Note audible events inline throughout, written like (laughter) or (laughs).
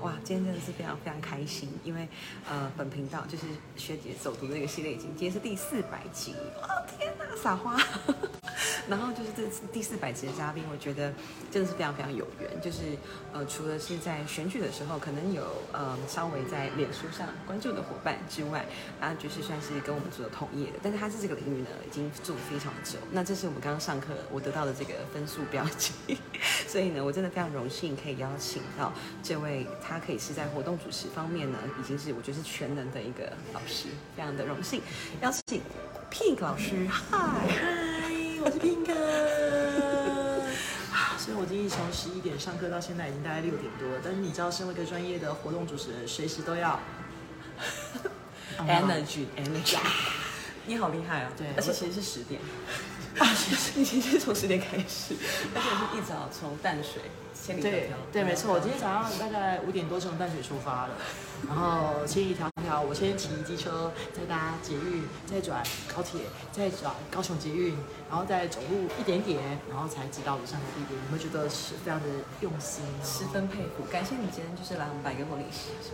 哇，今天真的是非常非常开心，因为呃，本频道就是学姐走读的那个系列，已经今天是第四百集，哇天哪，撒花！(laughs) 然后就是这次第四百集的嘉宾，我觉得真的是非常非常有缘，就是呃，除了是在选举的时候可能有呃稍微在脸书上关注的伙伴之外，啊，就是算是跟我们做同业的，但是他是这个领域呢已经做的非常久，那这是我们刚刚上课我得到的这个分数标记，(laughs) 所以呢，我真的非常荣幸可以邀请到这位，他可以是在活动主持方面呢，已经是我觉得是全能的一个老师，非常的荣幸邀请 Pink 老师，嗨。嗨，我是 Pink。啊，所以我今天从十一点上课到现在已经大概六点多了，但是你知道，身为一个专业的活动主持人，随时都要 (laughs) Energy (laughs) Energy，你好厉害啊！对而且其实是十点，啊，其实你其实是从十点开始，而且是一早从淡水千里迢对迢。对，没错，我今天早上大概五点多从淡水出发了，然后千里迢迢，我先骑机车，再搭捷运，再转高铁，再转高雄捷运，然后再走路一点点，然后才知道我上的地点。你会觉得是非常的用心呢？十分佩服，感谢你今天就是来我们百个婚礼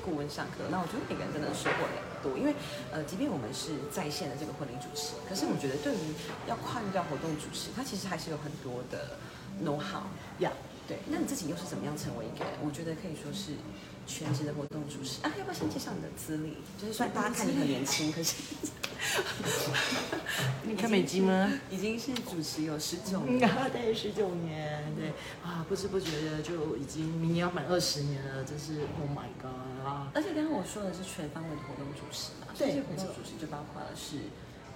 顾问上课。那我觉得每个人真的收获良多，因为呃，即便我们是在线的这个婚礼主持，可是我觉得对于要跨越到活动主持，它其实还是有很多的 know how。呀对，那你自己又是怎么样成为一个，我觉得可以说是全职的活动主持啊？要不要先介绍你的资历？就是虽然大家看你很年轻，可是美金吗？已经是主持有十九嗯年。啊，对，十九年，对啊，不知不觉的就已经明年要满二十年了，真是 Oh my God 啊！而且刚刚我说的是全方位的活动主持嘛，对活动主持就包括了是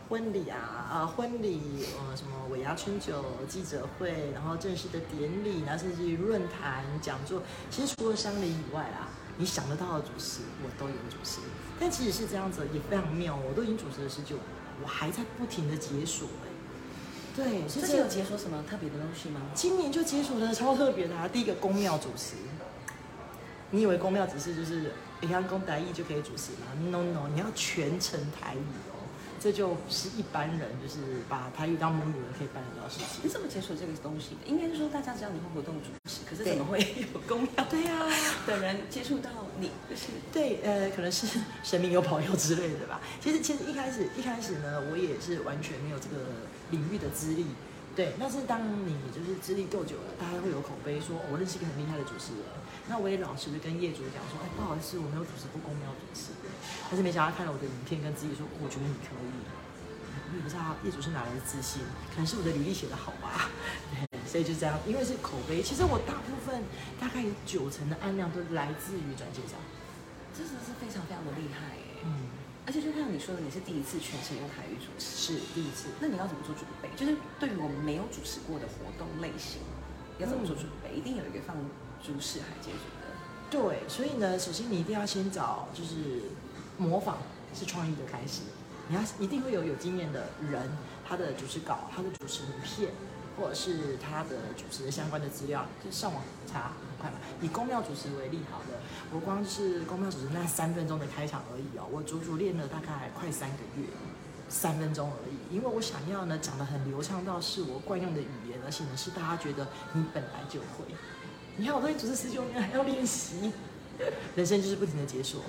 婚礼啊啊，婚礼呃什么尾牙春酒、记者会，然后正式的典礼，然后甚至于论坛、讲座，其实除了商礼以外啊，你想得到的主持我都有主持。但其实是这样子，也非常妙，我都已经主持了十九年，我还在不停的解锁哎、对，所以这之前有解锁什么特别的东西吗？今年就解锁了超特别的啊！第一个宫庙主持，你以为宫庙只是就是一样公台语就可以主持吗？No No，你要全程台语哦，这就是一般人就是把台语当母语人可以办得到事情。你怎么解锁这个东西的？应该是说大家只要你会活动主持，可是怎么会有公庙对呀、的人接触到你？就是对，呃，可能是神明有保佑之类的吧。其实，其实一开始一开始呢，我也是完全没有这个领域的资历。对，但是当你就是资历够久了，大家会有口碑说，哦我认识一个很厉害的主持人。那我也老实的跟业主讲说，哎，不好意思，我没有主持过公庙主持。但是没想到看了我的影片，跟自己说，我觉得你可以。我也不知道业主是哪来的自信，可能是我的履历写的好吧。对，所以就这样，因为是口碑，其实我大部分大概有九成的案量都来自于转介绍。真的是非常非常的厉害哎！嗯，而且就像你说的，你是第一次全程用台语主持，是第一次。那你要怎么做准备？就是对于我们没有主持过的活动类型，要怎么做准备？一定有一个放诸事海接主的。对，所以呢，首先你一定要先找就是模仿是创意的开始，你要一定会有有经验的人，他的主持稿、他的主持影片，或者是他的主持的相关的资料，就上网查很快嘛。以公庙主持为例，好的，我光是公庙主持那三分钟的开场而已哦，我足足练了大概快三个月。三分钟而已，因为我想要呢讲的很流畅到是我惯用的语言，而且呢是大家觉得你本来就会。你看我都已经主持十九年，还要练习，人生就是不停的解锁。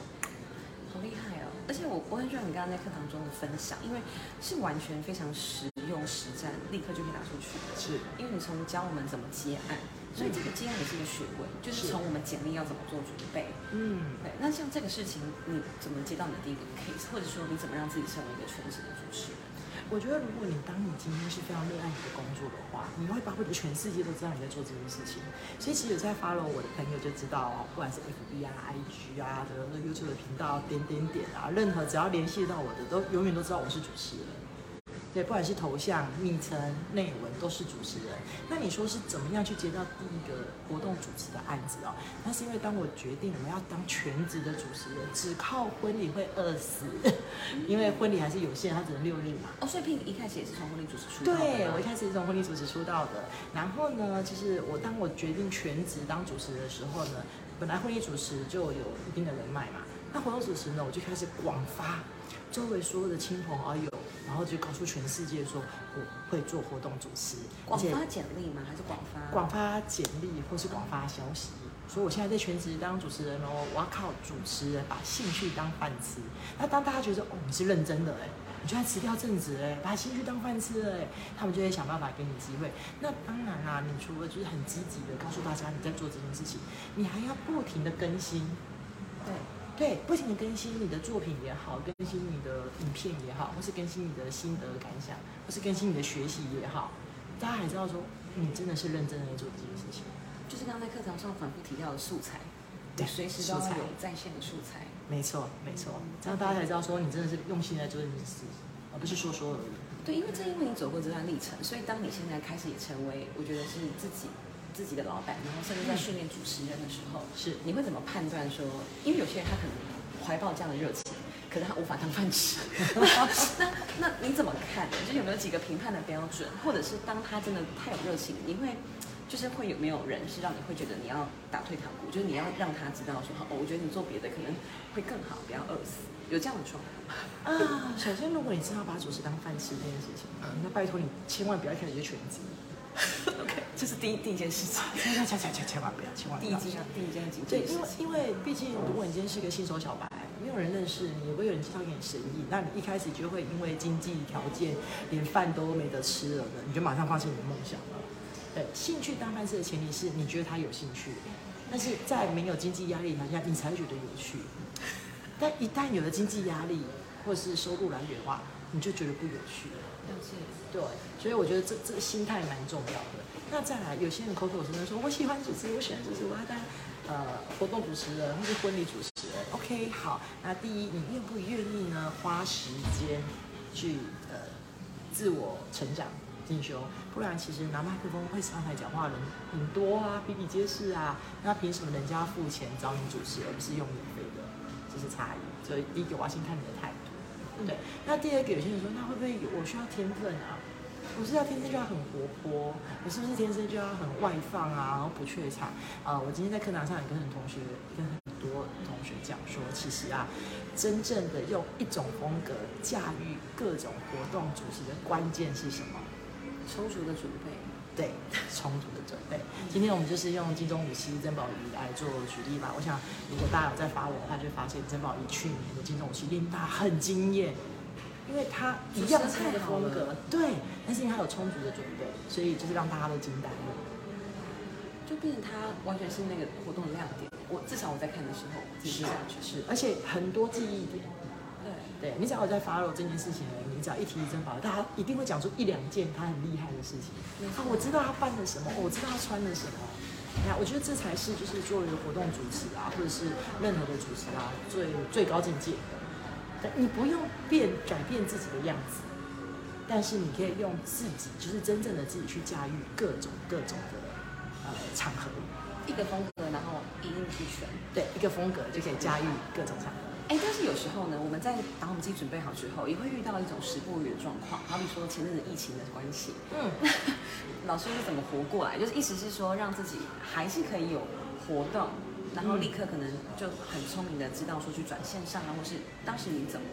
好厉害！而且我我很喜欢你刚刚在课堂中的分享，因为是完全非常实用实战，立刻就可以拿出去的。是因为你从教我们怎么接案，所以这个接案也是一个学问，就是是从我们简历要怎么做准备。嗯，对，那像这个事情，你怎么接到你的第一个 case，或者说你怎么让自己成为一个全职的主持人？我觉得如果你当你今天是非常热爱你的工作的话，你会巴不得全世界都知道你在做这件事情。所以其实有在 follow 我的朋友就知道哦，不管是 FB 啊、IG 啊的 YouTube 的频道点点点啊，任何只要联系到我的，都永远都知道我是主持人。对，不管是头像、昵称、内文都是主持人。那你说是怎么样去接到第一个活动主持的案子哦？那是因为当我决定我要当全职的主持人，只靠婚礼会饿死，因为婚礼还是有限，它只能六日嘛。哦，所以 Pink 一开始也是从婚礼主持出道的对，我一开始是从婚礼主持出道的。然后呢，就是我当我决定全职当主持的时候呢，本来婚礼主持就有一定的人脉嘛，那活动主持呢，我就开始广发周围所有的亲朋好友，然后就告诉全世界说我会做活动主持，广发简历吗？还是广发？广发简历或是广发消息。所以我现在在全职当主持人哦，我要靠主持人把兴趣当饭吃。那当大家觉得哦你是认真的哎，你就要辞掉正职哎，把兴趣当饭吃哎，他们就会想办法给你机会。那当然啦，你除了就是很积极的告诉大家你在做这件事情，你还要不停的更新。对。对，不停的更新你的作品也好，更新你的影片也好，或是更新你的心得感想，或是更新你的学习也好，大家还知道说你真的是认真的在做这件事情。就是刚刚在课堂上反复提到的素材，对，随时都有在线的素材。没错，没错，这样大家才知道说你真的是用心在做这件事，而不是说说而已。对，因为正因为你走过这段历程，所以当你现在开始也成为，我觉得是自己。自己的老板，然后甚至在训练主持人的时候，是你会怎么判断说？因为有些人他可能怀抱这样的热情，可是他无法当饭吃。那 (laughs) 那你怎么看？就是有没有几个评判的标准？或者是当他真的太有热情，你会就是会有没有人是让你会觉得你要打退堂鼓？就是你要让他知道说，哦，我觉得你做别的可能会更好，不要饿死。有这样的状况啊？首先，如果你真要把主持当饭吃这件事情，那拜托你千万不要开始就全职。OK，这是第一第一件事情，(laughs) 千万千千千千万不要，千万第一件第一件对，因为因为毕竟，如果你今天是一个新手小白，没有人认识你，也不会有人介绍给你生意，那你一开始就会因为经济条件连饭都没得吃了的，你就马上放弃你的梦想了。对，兴趣当饭吃的前提是你觉得他有兴趣，但是在没有经济压力条件下，你才会觉得有趣。但一旦有了经济压力或是收入来源的话，你就觉得不有趣了。对，所以我觉得这这个心态蛮重要的。那再来，有些人口口声声说我喜欢主持，我喜欢主持，我要当呃活动主持人或是婚礼主持人。OK，好，那第一，你愿不愿意呢？花时间去呃自我成长进修，不然其实拿麦克风会上台讲话的人很多啊，比比皆是啊。那凭什么人家付钱找你主持，而不是用免费的？这是差异。所以第一个，我要先看你的态度。对，那第二个有些人说，那会不会我需要天分啊？我是要天生就要很活泼，我是不是天生就要很外放啊？然后不怯场啊？我今天在课堂上也跟很同学、跟很多同学讲说，其实啊，真正的用一种风格驾驭各种活动主持的关键是什么？充足的准备。对，充足的准备。今天我们就是用金钟武器曾宝仪来做举例吧。我想，如果大家有在发文的话，就发现曾宝仪去年的金钟武器令大家很惊艳，因为他一样菜的风格，对，但是因为他有充足的准备，所以就是让大家都惊呆了，就变成他完全是那个活动的亮点。我至少我在看的时候是这样去，是，而且很多记忆点。对，对你只要在 follow 这件事情呢，你只要一提珍宝，大家一定会讲出一两件他很厉害的事情。啊，我知道他办了什么，我知道他穿了什么。你看，我觉得这才是就是作为活动主持啊，或者是任何的主持啊，最最高境界。你不用变改变自己的样子，但是你可以用自己，就是真正的自己去驾驭各种各种的呃场合。一个风格，然后一应俱全。对，一个风格就可以驾驭各种场合。哎，但是有时候呢，我们在把我们自己准备好之后，也会遇到一种时不我的状况。好比说前阵子疫情的关系，嗯，(laughs) 老师是怎么活过来？就是意思是说，让自己还是可以有活动，然后立刻可能就很聪明的知道说去转线上啊，或是当时你怎么？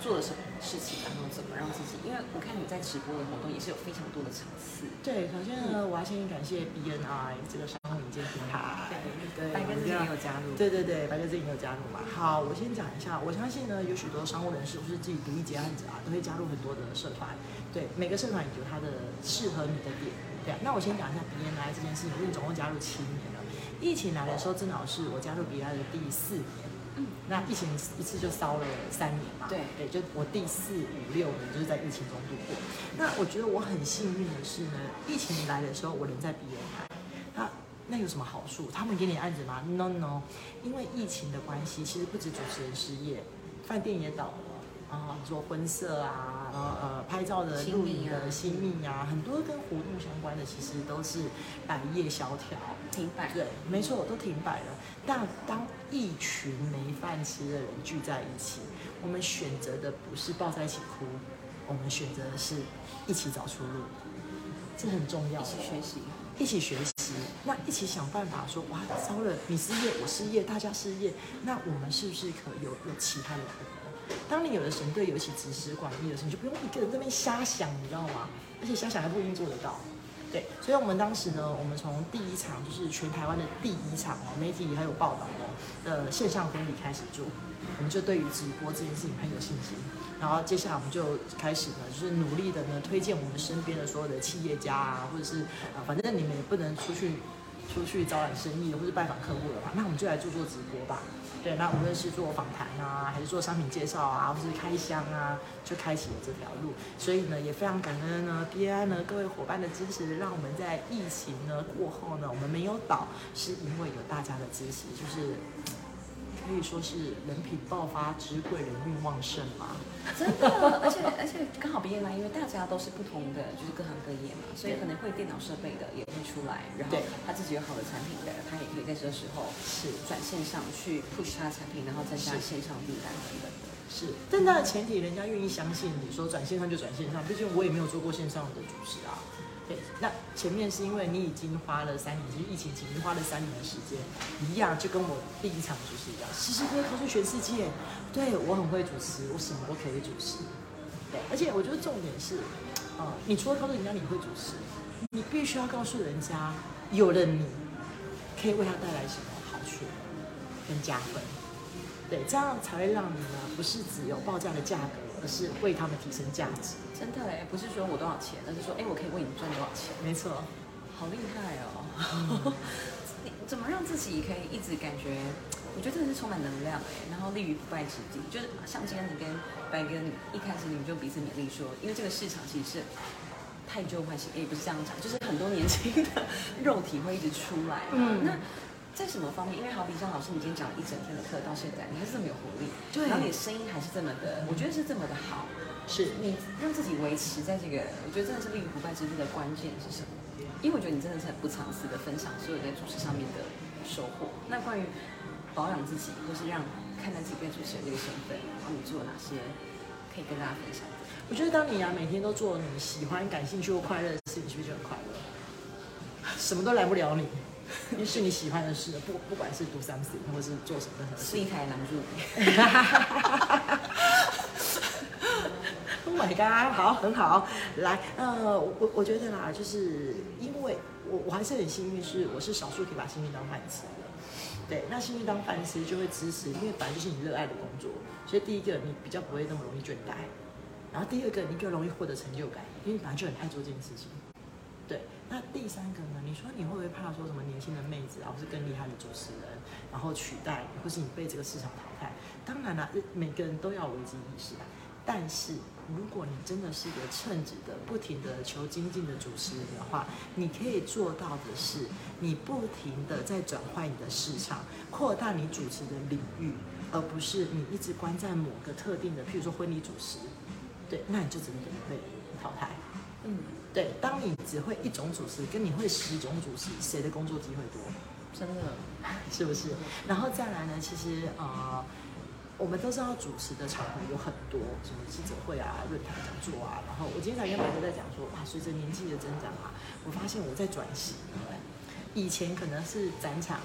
做了什么事情，然后怎么让自己？因为我看你在直播的活动也是有非常多的场次。对，首先呢，我要先感谢 BNI 这个商务引荐平台。对，白哥自己也有加入。对对对，白哥自己也有加入嘛。好，我先讲一下，我相信呢，有许多商务人士或是自己独立接案者啊，都会加入很多的社团。对，每个社团有它的适合你的点。对，那我先讲一下 BNI 这件事情，因为总共加入七年了。疫情来的时候，正好是我加入 BNI 的第四年。那疫情一次就烧了三年嘛，对对，就我第四五六年就是在疫情中度过。那我觉得我很幸运的是呢，疫情来的时候我人在鼻炎台，那那有什么好处？他们给你案子吗？No No，因为疫情的关系，其实不止主持人失业，饭店也倒了。啊，做婚摄啊，然后呃，拍照的、录影的、新密啊，很多跟活动相关的，其实都是百业萧条，停摆。对，没错，都停摆了。但当一群没饭吃的人聚在一起，我们选择的不是抱在一起哭，我们选择的是一起找出路，这很重要。一起学习，一起学习，那一起想办法说，哇，糟了，你失业，我失业，大家失业，那我们是不是可有有其他的？当你有了神队友一起指使管理的时候，你就不用一个人在那边瞎想，你知道吗？而且瞎想还不一定做得到。对，所以我们当时呢，我们从第一场就是全台湾的第一场哦，媒体还有报道哦的线上婚礼开始做，我们就对于直播这件事情很有信心。然后接下来我们就开始呢，就是努力的呢，推荐我们身边的所有的企业家啊，或者是啊，反正你们也不能出去出去招揽生意或是拜访客户了嘛，那我们就来做做直播吧。对，那无论是做访谈啊，还是做商品介绍啊，或是开箱啊，就开启了这条路。所以呢，也非常感恩呢，BI 呢各位伙伴的支持，让我们在疫情呢过后呢，我们没有倒，是因为有大家的支持，就是可以说是人品爆发之贵，人运旺盛嘛。真的，而且而且刚好毕业嘛因为大家都是不同的，就是各行各业嘛，所以可能会电脑设备的也会出来，然后他自己有好的产品的，他也可以在这时候是转线上去 push 他的产品，然后增加线上订单等等的。是，但那前提人家愿意相信你说转线上就转线上，毕竟我也没有做过线上的主持啊。那前面是因为你已经花了三年，就是疫情期间花了三年的时间，一样就跟我第一场主持一样，时时刻刻告诉全世界，对我很会主持，我什么都可以主持。对，而且我觉得重点是，呃，你除了告诉人家你会主持，你必须要告诉人家，有了你，可以为他带来什么好处跟加分。对，这样才会让你呢，不是只有报价的价格，而是为他们提升价值。真的哎，不是说我多少钱，而是说哎，我可以为你赚多少钱，没错，好厉害哦！(laughs) 你怎么让自己可以一直感觉？我觉得真的是充满能量哎，然后立于不败之地。就是像今天你跟白哥，你一开始你们就彼此勉励说，因为这个市场其实是太旧换新，也不是这样讲，就是很多年轻的 (laughs) 肉体会一直出来。嗯那在什么方面？因为好比像老师，你今天讲了一整天的课，到现在你还是这么有活力，对然后你的声音还是这么的，我觉得是这么的好。是你让自己维持在这个，我觉得真的是立于不败之地的关键是什么？因为我觉得你真的是很不藏私的分享所有在主持上面的收获。那关于保养自己，或是让看待自己变主持人这个身份，然后你做了哪些可以跟大家分享？我觉得当你啊每天都做你喜欢、感兴趣或快乐的事，情是不是就很快乐？什么都来不了你，因为是你喜欢的事，不不管是 do something 或是做什么任何事是。一台拦住你。(laughs) Oh my god，好，很好。来，呃，我我觉得啦，就是因为我我还是很幸运，是我是少数可以把幸运当饭吃的。对，那幸运当饭吃就会支持，因为本来就是你热爱的工作，所以第一个你比较不会那么容易倦怠，然后第二个你更容易获得成就感，因为你本来就很爱做这件事情。对，那第三个呢？你说你会不会怕说什么年轻的妹子啊，或是更厉害的主持人，然后取代，或是你被这个市场淘汰？当然啦，每个人都要危机意识啊。但是如果你真的是一个称职的、不停的求精进的主持人的话，你可以做到的是，你不停的在转换你的市场，扩大你主持的领域，而不是你一直关在某个特定的，譬如说婚礼主持，对，那你就只能被淘汰。嗯，对，当你只会一种主持，跟你会十种主持，谁的工作机会多？真的，是不是？然后再来呢，其实呃，我们都知道主持的场合有很多，什么记者会啊、论坛讲座啊。然后我今天才跟白哥在讲说，哇，随着年纪的增长啊，我发现我在转型。以前可能是展场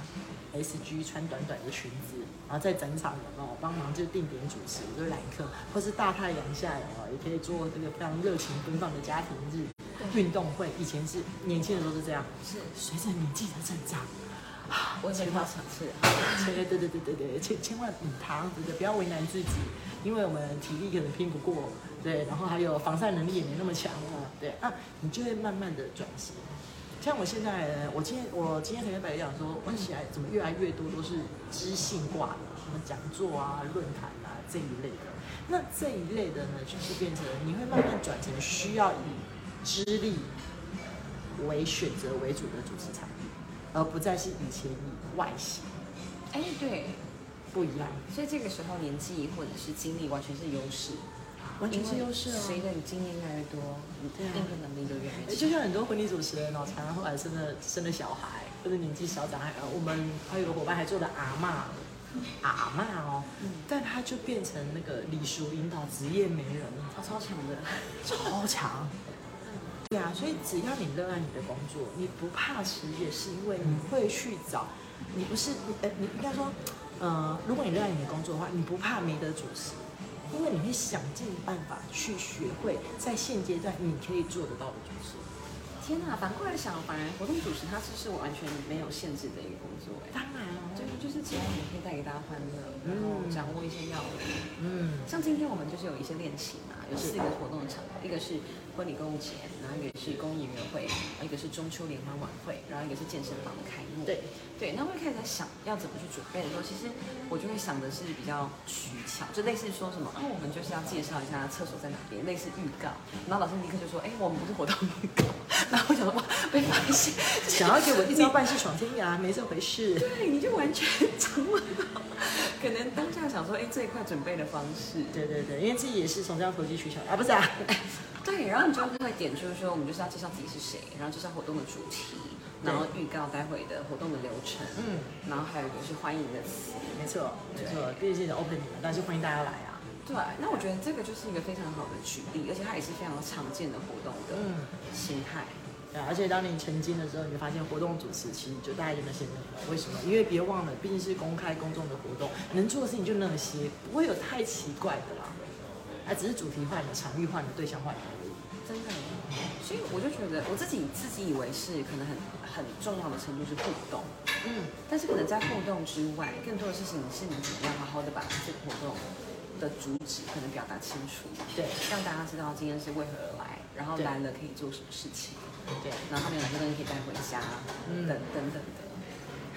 SG 穿短短的裙子，然后在展场有没有帮忙就定点主持，就是揽客，或是大太阳下有没有也可以做这个非常热情奔放的家庭日运动会。以前是年轻人都是这样，是随着年纪的增长。我也会怕场次。对对对对对对，千千万唔糖，对不对？不要为难自己，因为我们体力可能拼不过，对，然后还有防晒能力也没那么强啊，对啊，你就会慢慢的转型。像我现在呢，我今天我今天才跟白哥讲说，我起来怎么越来越多都是知性挂的，什么讲座啊、论坛啊这一类的。那这一类的呢，就是变成你会慢慢转成需要以资历为选择为主的主持产品，而不再是以前以外形哎，对，不一样，所以这个时候年纪或者是经历完全是优势，完全是优势哦。随着你经验越来越多，你的应对能力就越来越强。就像很多婚礼主持人哦，常常后来生了生了小孩，或者年纪小长，还呃我们还有个伙伴还做了阿嬷，阿嬷哦，但他就变成那个礼俗引导职业媒人，超超强的，超强。对啊，所以只要你热爱你的工作，你不怕失业，是因为你会去找，你不是你呃，你应该说，呃，如果你热爱你的工作的话，你不怕没得主持，因为你会想尽办法去学会在现阶段你可以做得到的主持。天哪！反过来想，反而活动主持它是是我完全没有限制的一个工作哎。当然哦，就是就是只要你可以带给大家欢乐，然后掌握一些要领。嗯，像今天我们就是有一些练习嘛，有四个活动的场合，一个是婚礼购物节，然后一个是公益音乐会，然后一个是中秋联欢晚会，然后一个是健身房的开幕。对对，那我一开始在想要怎么去准备的时候，其实我就会想的是比较取巧，就类似说什么啊，我们就是要介绍一下厕所在哪边，类似预告。然后老师立刻就说，哎，我们不是活动预告。(laughs) 然后我想说，哇，被发现，想要给我一招半式闯天涯，没这回事。对，你就完全掌握到，可能当下想说，哎，这一块准备的方式。对对对，因为自己也是从这样投机取巧啊，不是啊。对，然后你就会点，就是说我们就是要介绍自己是谁，然后介绍活动的主题，然后预告待会的活动的流程，嗯，然后还有一个是欢迎的词。没错，没错，毕竟是 open 你们，但是欢迎大家来啊。对，那我觉得这个就是一个非常好的举例，而且它也是非常常见的活动的心态。对，而且当你成精的时候，你就发现活动主持其实就大概就那些内容。为什么？因为别忘了，毕竟是公开公众的活动，能做的事情就那些，不会有太奇怪的啦。啊，只是主题换了，场域换了，对象换了。真的，所以我就觉得我自己自己以为是可能很很重要的程度是互动，嗯，但是可能在互动之外，更多的事情是你怎么样好好的把这个活动。的主旨可能表达清楚，对，让大家知道今天是为何而来，然后来了可以做什么事情，对，然后他们有哪些东西可以带回家，等等等的。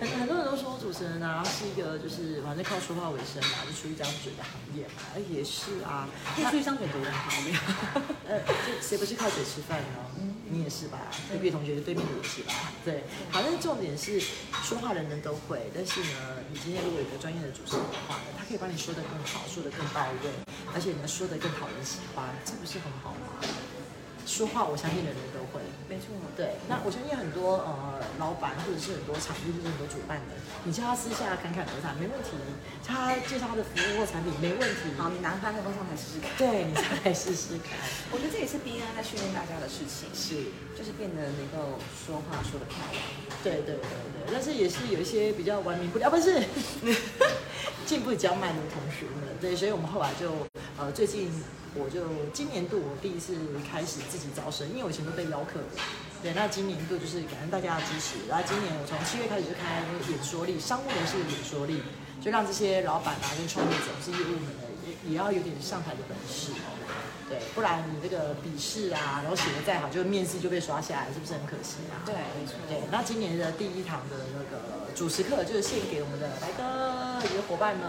很很多人都说主持人啊是一个就是反正靠说话为生嘛，就出一张嘴的行业嘛，而也是啊，出一张嘴多好呀，呃，谁不是靠嘴吃饭呢？你也是吧？隔壁同学对面的也是吧？对，好，但是重点是说话人人都会，但是呢，你今天如果有一个专业的主持人的话呢，他可以帮你说的更好，说的更到位，而且呢说的更讨人喜欢，这不是很好吗？说话，我相信人人都会。没错，对。那我相信很多呃老板或者是很多场地或者很多主办的，你叫他私下侃侃而谈没问题，叫他介绍他的服务或产品没问题。好，你拿麦克风上来试试看。对，你再来试试看。(laughs) 我觉得这也是 B N 在训练大家的事情，是，就是变得能够说话说得漂亮。对对对对，但是也是有一些比较完美不了，不是 (laughs) 进步比较慢的同学们。对，所以我们后来就呃最近。我就今年度我第一次开始自己招生，因为我以前都被邀客的。对，那今年度就是感恩大家的支持。然后今年我从七月开始就开演说力，商务人士的演说力，就让这些老板啊跟创业者是业务们的也也要有点上台的本事。对，不然你这个笔试啊，然后写的再好，就面试就被刷下来，是不是很可惜啊？对，没错。对，那今年的第一堂的那个主持课就是献给我们的白哥一个伙伴们。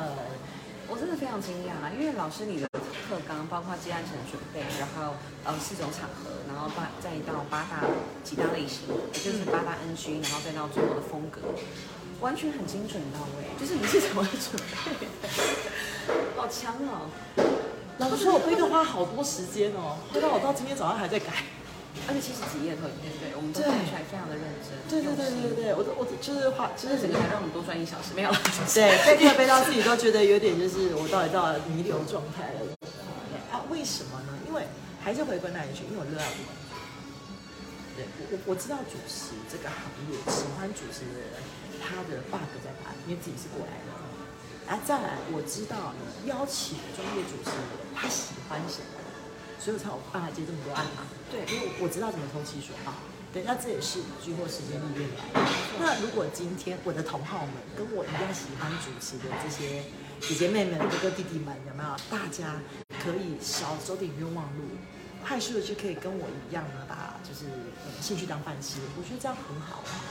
我真的非常惊讶，因为老师你的课纲包括接案程准备，然后呃四种场合，然后八再到八大几大类型，也就是八大 NG，然后再到最后的风格，完全很精准到位。就是你是怎么准备？(laughs) 好强哦！老师说我背课花好多时间哦，花到我到今天早上还在改。而且其实几页都对对，我们都看出来非常的认真。对对对对对，我都我就是花，就是整个还让我们多赚一小时，没有了。对，背课背到自己都觉得有点就是我到底到弥留状态了。啊，为什么呢？因为还是回归那一句，因为我热爱我。对，我我知道主持这个行业，喜欢主持的人，他的 bug 在哪里？因为自己是过来人。啊，再来，我知道邀请专业主持人，他喜欢什么？所以我才有办法接这么多案嘛。对，因为我知道怎么投其所好。对，那这也是经过时间历练来的。那如果今天我的同好们跟我一样喜欢主持的这些姐姐妹妹、哥哥弟弟们，有没有？大家可以少走点冤枉路，快速的就可以跟我一样呢，把就是兴趣当饭吃。我觉得这样很好啊，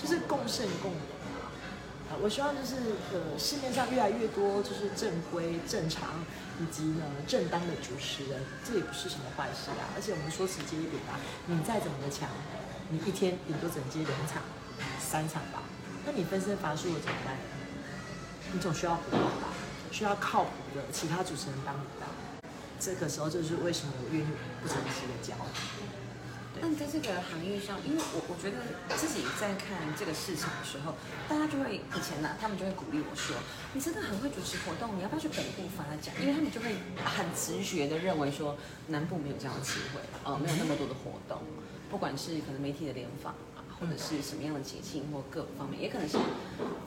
就是共胜共荣啊。我希望就是呃市面上越来越多就是正规正常。以及呢，正当的主持人，这也不是什么坏事啊。而且我们说直接一点啊，你再怎么的强，你一天顶多只能接两场、三场吧。那你分身乏术了怎么办？你总需要伙伴吧，需要靠谱的其他主持人帮你吧。这个时候就是为什么我愿意不诚实的教。那你在这个行业上，因为我我觉得自己在看这个市场的时候，大家就会以前呢，他们就会鼓励我说，你真的很会主持活动，你要不要去北部发展？因为他们就会很直觉的认为说，南部没有这样的机会，呃，没有那么多的活动，不管是可能媒体的联访啊，或者是什么样的节庆或各方面，也可能是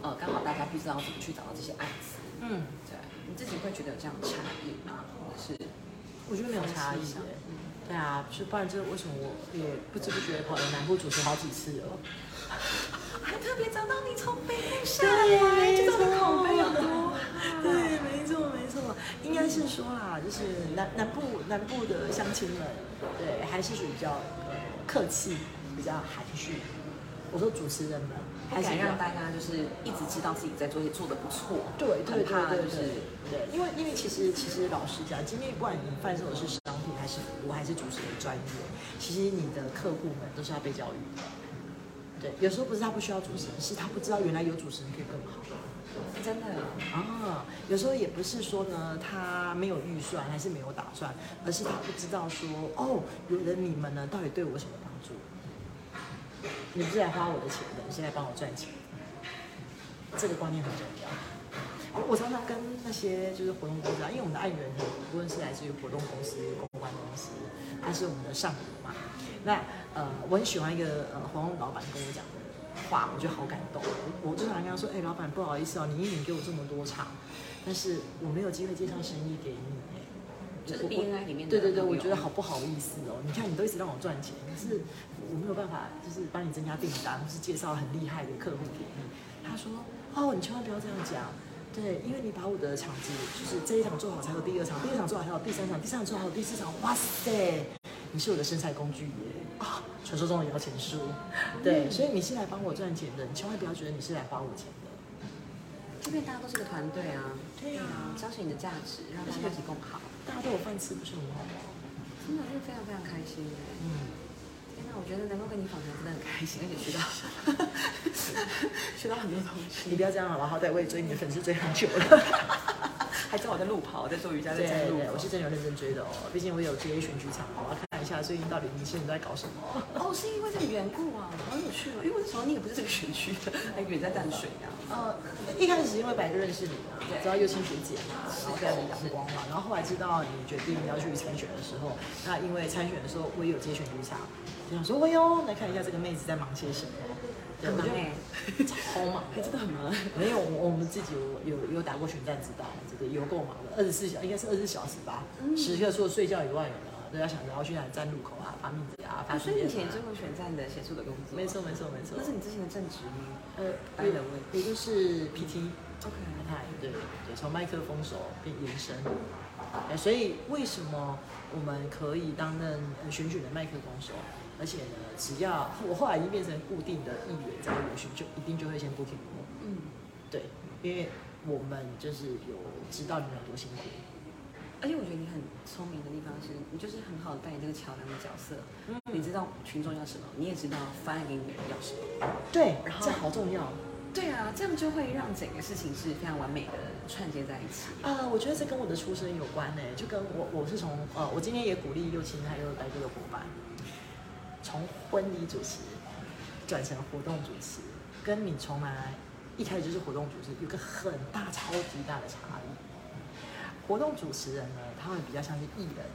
呃刚好大家不知道怎么去找到这些案子。嗯，对，你自己会觉得有这样的差异吗？或者是？我觉得没有差异。对啊，就不然这为什么我也不知不觉跑了南部主持好几次了？(laughs) 还特别找到你从北部下对，来，没这种口碑有错多好？(laughs) 对，没错没错，应该是说啦，就是南南部南部的乡亲们，对，还是属于比较呃客气，比较含蓄。我说主持人们，还想让大家就是一直知道自己在做，做的不错。对对怕对对就是对，因为因为其实其实老实讲，今天不管你贩售的是商品还是服务还是主持人专业，其实你的客户们都是要被教育的。对，有时候不是他不需要主持人，是他不知道原来有主持人可以更好。真的，啊，有时候也不是说呢，他没有预算还是没有打算，而是他不知道说，哦，有了你们呢，到底对我什么？你不是来花我的钱的，你是来帮我赚钱，这个观念很重要。我常常跟那些就是活动公司啊，因为我们的案源呢，无论是来自于活动公司、公关公司，还是我们的上游嘛。那呃，我很喜欢一个呃活动老板跟我讲的话，我觉得好感动。我就常跟他说，哎、老板不好意思哦，你一年给我这么多场，但是我没有机会介绍生意给你，就是我 BNI 里面的对对对，我觉得好不好意思哦。你看，你都一直让我赚钱，可是我没有办法，就是帮你增加订单，或是介绍很厉害的客户给你。他说，哦，你千万不要这样讲。对，因为你把我的场子，就是这一场做好才有第二场，第二场做好才有第三场，第三场做好有第四场。哇塞，你是我的生财工具耶！啊，传说中的摇钱树。对，所以你是来帮我赚钱的，你千万不要觉得你是来花我钱的。这边大家都是个团队啊，对啊彰显你的价值，让大家一起共好，大家都有饭吃，不是很好吗？真的是非常非常开心耶。嗯。天哪，我觉得能够跟你访谈真的很开心，而且学到 (laughs) (laughs) 学到很多东西。你不要这样好不好？好歹我也追你的粉丝追很久了。还知道我在路跑，在做瑜伽，在对站路对，我是真的有认真追的哦。毕竟我有接选举场，我要看一下最近到底年轻人都在搞什么。哦，是因为这个缘故啊，好有趣哦。因为那时候你也不是这个选区的，还远在淡水啊。呃，一开始是因为白哥认识你嘛，知道幼青学姐嘛，然后非常的阳光嘛，然后后来知道你决定要去参选的时候，那因为参选的时候我也有接选举场，就想说，哎呦，来看一下这个妹子在忙些什么。对，我就很忙哎，超忙的，真的很忙。没有，我我们自己有有有打过选战，知道这个有够忙的，二十四小应该是二十四小时吧，时刻除了睡觉以外，有没有都要想着要去哪里站路口啊，发面子啊，发啊，所以以前做过选战的协助的工作？没错没错没错那，是你之前的正职吗呃，白人味也就是 PT。？OK，态，对对，从麦克风手变延伸，哎，所以为什么我们可以担任呃选举的麦克风手？而且呢，只要我后来已经变成固定的议员在游选，就一定就会先 booking 我。嗯，对，因为我们就是有知道你们有多辛苦。而且我觉得你很聪明的地方是，你就是很好的扮演这个桥梁的角色。嗯你知道群众要什么，你也知道发案给你的人要什么。对，然后这好重要。对啊，这样就会让整个事情是非常完美的串接在一起。啊、我觉得这跟我的出身有关呢，就跟我我是从呃，我今天也鼓励右青还有白哥的伙伴，从婚礼主持转成活动主持，跟你从来一开始就是活动主持有个很大超级大的差异。活动主持人呢，他们比较像是艺人，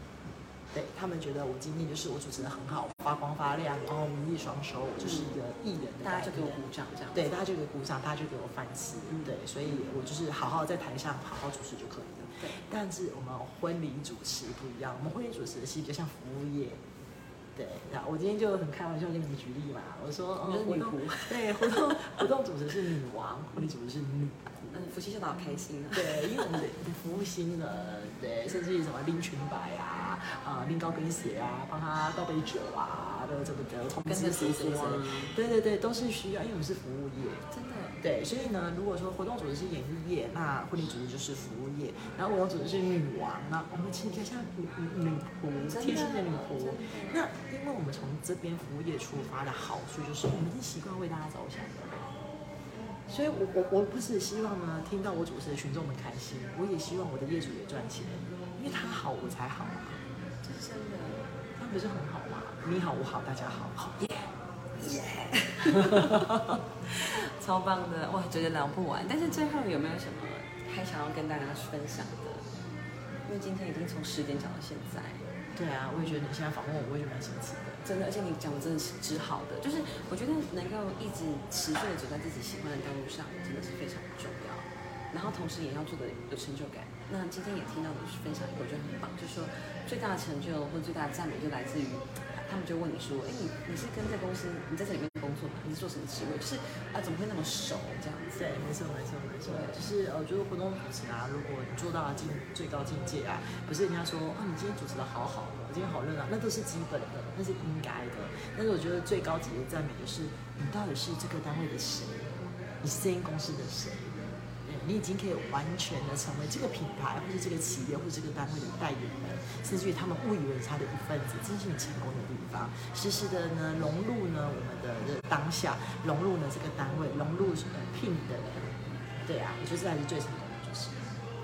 对他们觉得我今天就是我主持的很好，发光发亮，然后名利双收，我就是一个艺人大家就给我鼓掌，这样。对，大家就给我鼓掌，大家就给我饭吃，嗯对，所以我就是好好在台上好好主持就可以了。对但是我们婚礼主持不一样，我们婚礼主持其实比较像服务业。对，那我今天就很开玩笑跟你们举例嘛，我说，你就是女活动仆对，活动活动主持是女王，婚礼主持是女仆。嗯，夫妻笑得好开心啊。对，因为我们的服务新人，对，甚至于什么拎裙摆啊，啊、拎高跟鞋啊，帮他倒杯酒啊，的这个的通知谁谁谁对对对，都是需要，因为我们是服务业。真的。对，所以呢，如果说活动组织是演艺业，那婚礼组织就是服务业，然后活动组织是女王，那我们其实比较像女女女仆，贴心的女仆。那因为我们从这边服务业出发的好处就是，我们是习惯为大家着想的。所以我我我不是希望呢听到我主持的群众们开心，我也希望我的业主也赚钱，因为他好我才好嘛，这是真的。他不是很好吗？你好我好大家好，好耶耶。超棒的，哇，觉得聊不完。但是最后有没有什么还想要跟大家分享的？因为今天已经从十点讲到现在，对啊，我也觉得你现在访问我，我也觉得蛮神奇的。真的，而且你讲的真的是只好的，就是我觉得能够一直持续的走在自己喜欢的道路上，真的是非常重要。然后同时也要做的有成就感。那今天也听到你分享一个，我觉得很棒，就是说最大的成就或最大的赞美就来自于。他们就问你说：“哎，你你是跟这公司，你在这里面工作吗？你是做什么职位？就是啊，怎么会那么熟这样子？”对，没错，没错，没错。就是呃，就是活动主持啊，如果你做到了境最高境界啊，不是人家说啊，你今天主持的好好的，今天好热闹，那都是基本的，那是应该的。但是我觉得最高级的赞美就是，你到底是这个单位的谁？你是这间公司的谁？你已经可以完全的成为这个品牌，或者这个企业，或者这个单位的代言人，甚至于他们误以为是他的一份子，这是你成功的地方。实时的呢，融入呢我们的的当下，融入呢这个单位，融入呃聘的人，对啊，我觉得这才是最成功的，就是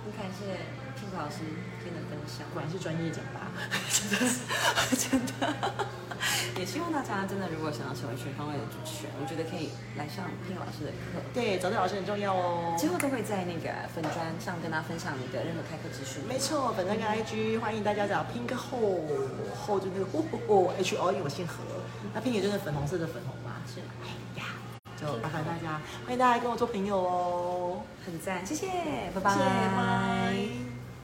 很感谢聘老师今天的分享，果然是专业讲吧，(laughs) 真的，真的。(laughs) 也希望大家真的，如果想要成为全方位的主持人，我觉得可以来上聘老师的课。对，找对老师很重要哦。之后都会在那个粉砖上跟大家分享你的任何开课资讯。没错，粉砖跟 IG，欢迎大家找 Pink Ho Ho 就那个 Ho H O，因为我姓何。那 Pink 就是粉红色的粉红嘛。是。哎呀，就麻烦大家，欢迎大家跟我做朋友哦。很赞，谢谢，拜拜。拜拜。